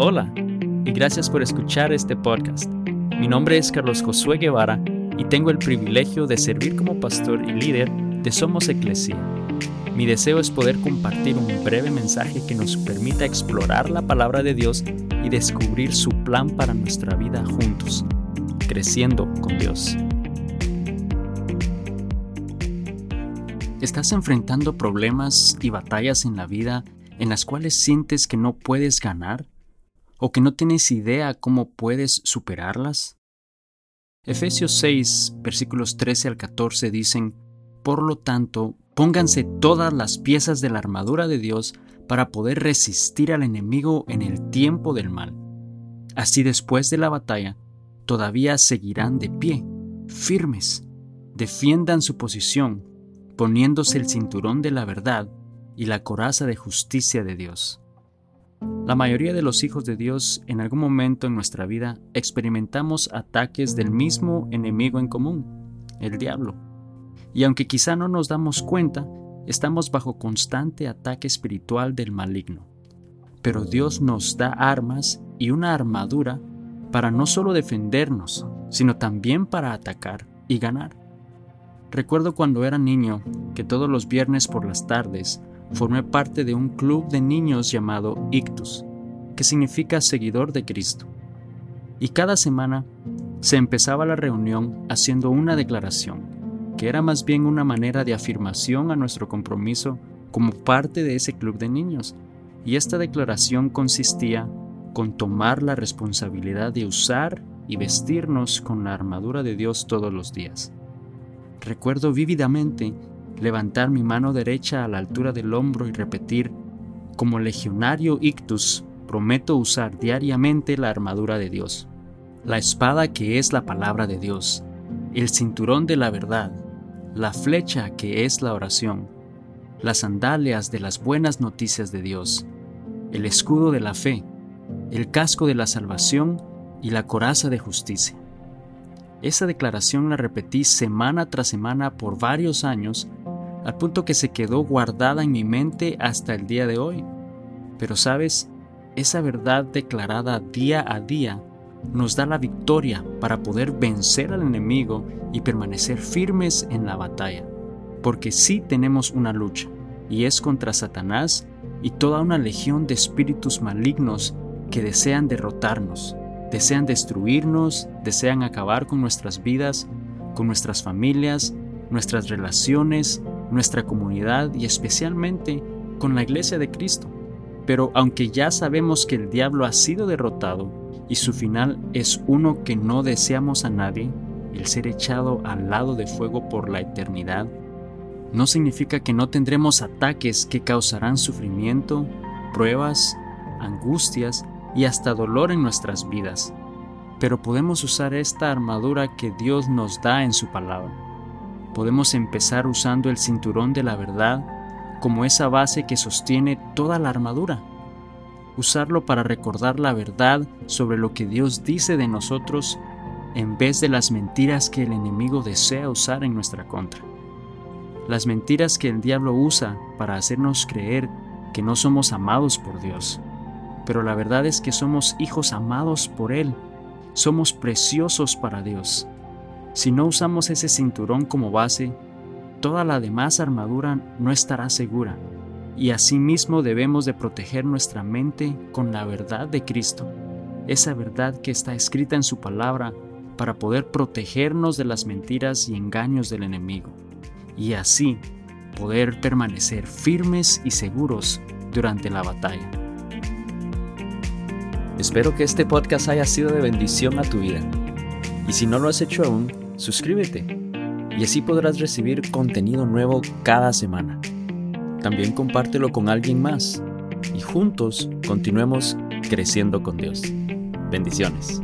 Hola y gracias por escuchar este podcast. Mi nombre es Carlos Josué Guevara y tengo el privilegio de servir como pastor y líder de Somos Eclesia. Mi deseo es poder compartir un breve mensaje que nos permita explorar la palabra de Dios y descubrir su plan para nuestra vida juntos, creciendo con Dios. ¿Estás enfrentando problemas y batallas en la vida en las cuales sientes que no puedes ganar? O que no tienes idea cómo puedes superarlas? Efesios 6, versículos 13 al 14 dicen, Por lo tanto, pónganse todas las piezas de la armadura de Dios para poder resistir al enemigo en el tiempo del mal. Así después de la batalla, todavía seguirán de pie, firmes, defiendan su posición, poniéndose el cinturón de la verdad y la coraza de justicia de Dios. La mayoría de los hijos de Dios en algún momento en nuestra vida experimentamos ataques del mismo enemigo en común, el diablo. Y aunque quizá no nos damos cuenta, estamos bajo constante ataque espiritual del maligno. Pero Dios nos da armas y una armadura para no solo defendernos, sino también para atacar y ganar. Recuerdo cuando era niño que todos los viernes por las tardes formé parte de un club de niños llamado Ictus, que significa seguidor de Cristo. Y cada semana se empezaba la reunión haciendo una declaración, que era más bien una manera de afirmación a nuestro compromiso como parte de ese club de niños. Y esta declaración consistía con tomar la responsabilidad de usar y vestirnos con la armadura de Dios todos los días. Recuerdo vívidamente levantar mi mano derecha a la altura del hombro y repetir, como legionario ictus, prometo usar diariamente la armadura de Dios, la espada que es la palabra de Dios, el cinturón de la verdad, la flecha que es la oración, las sandalias de las buenas noticias de Dios, el escudo de la fe, el casco de la salvación y la coraza de justicia. Esa declaración la repetí semana tras semana por varios años al punto que se quedó guardada en mi mente hasta el día de hoy. Pero sabes, esa verdad declarada día a día nos da la victoria para poder vencer al enemigo y permanecer firmes en la batalla. Porque sí tenemos una lucha, y es contra Satanás y toda una legión de espíritus malignos que desean derrotarnos, desean destruirnos, desean acabar con nuestras vidas, con nuestras familias, nuestras relaciones nuestra comunidad y especialmente con la iglesia de Cristo. Pero aunque ya sabemos que el diablo ha sido derrotado y su final es uno que no deseamos a nadie, el ser echado al lado de fuego por la eternidad, no significa que no tendremos ataques que causarán sufrimiento, pruebas, angustias y hasta dolor en nuestras vidas. Pero podemos usar esta armadura que Dios nos da en su palabra podemos empezar usando el cinturón de la verdad como esa base que sostiene toda la armadura. Usarlo para recordar la verdad sobre lo que Dios dice de nosotros en vez de las mentiras que el enemigo desea usar en nuestra contra. Las mentiras que el diablo usa para hacernos creer que no somos amados por Dios. Pero la verdad es que somos hijos amados por Él. Somos preciosos para Dios. Si no usamos ese cinturón como base, toda la demás armadura no estará segura, y asimismo debemos de proteger nuestra mente con la verdad de Cristo, esa verdad que está escrita en su palabra para poder protegernos de las mentiras y engaños del enemigo, y así poder permanecer firmes y seguros durante la batalla. Espero que este podcast haya sido de bendición a tu vida. Y si no lo has hecho aún, suscríbete y así podrás recibir contenido nuevo cada semana. También compártelo con alguien más y juntos continuemos creciendo con Dios. Bendiciones.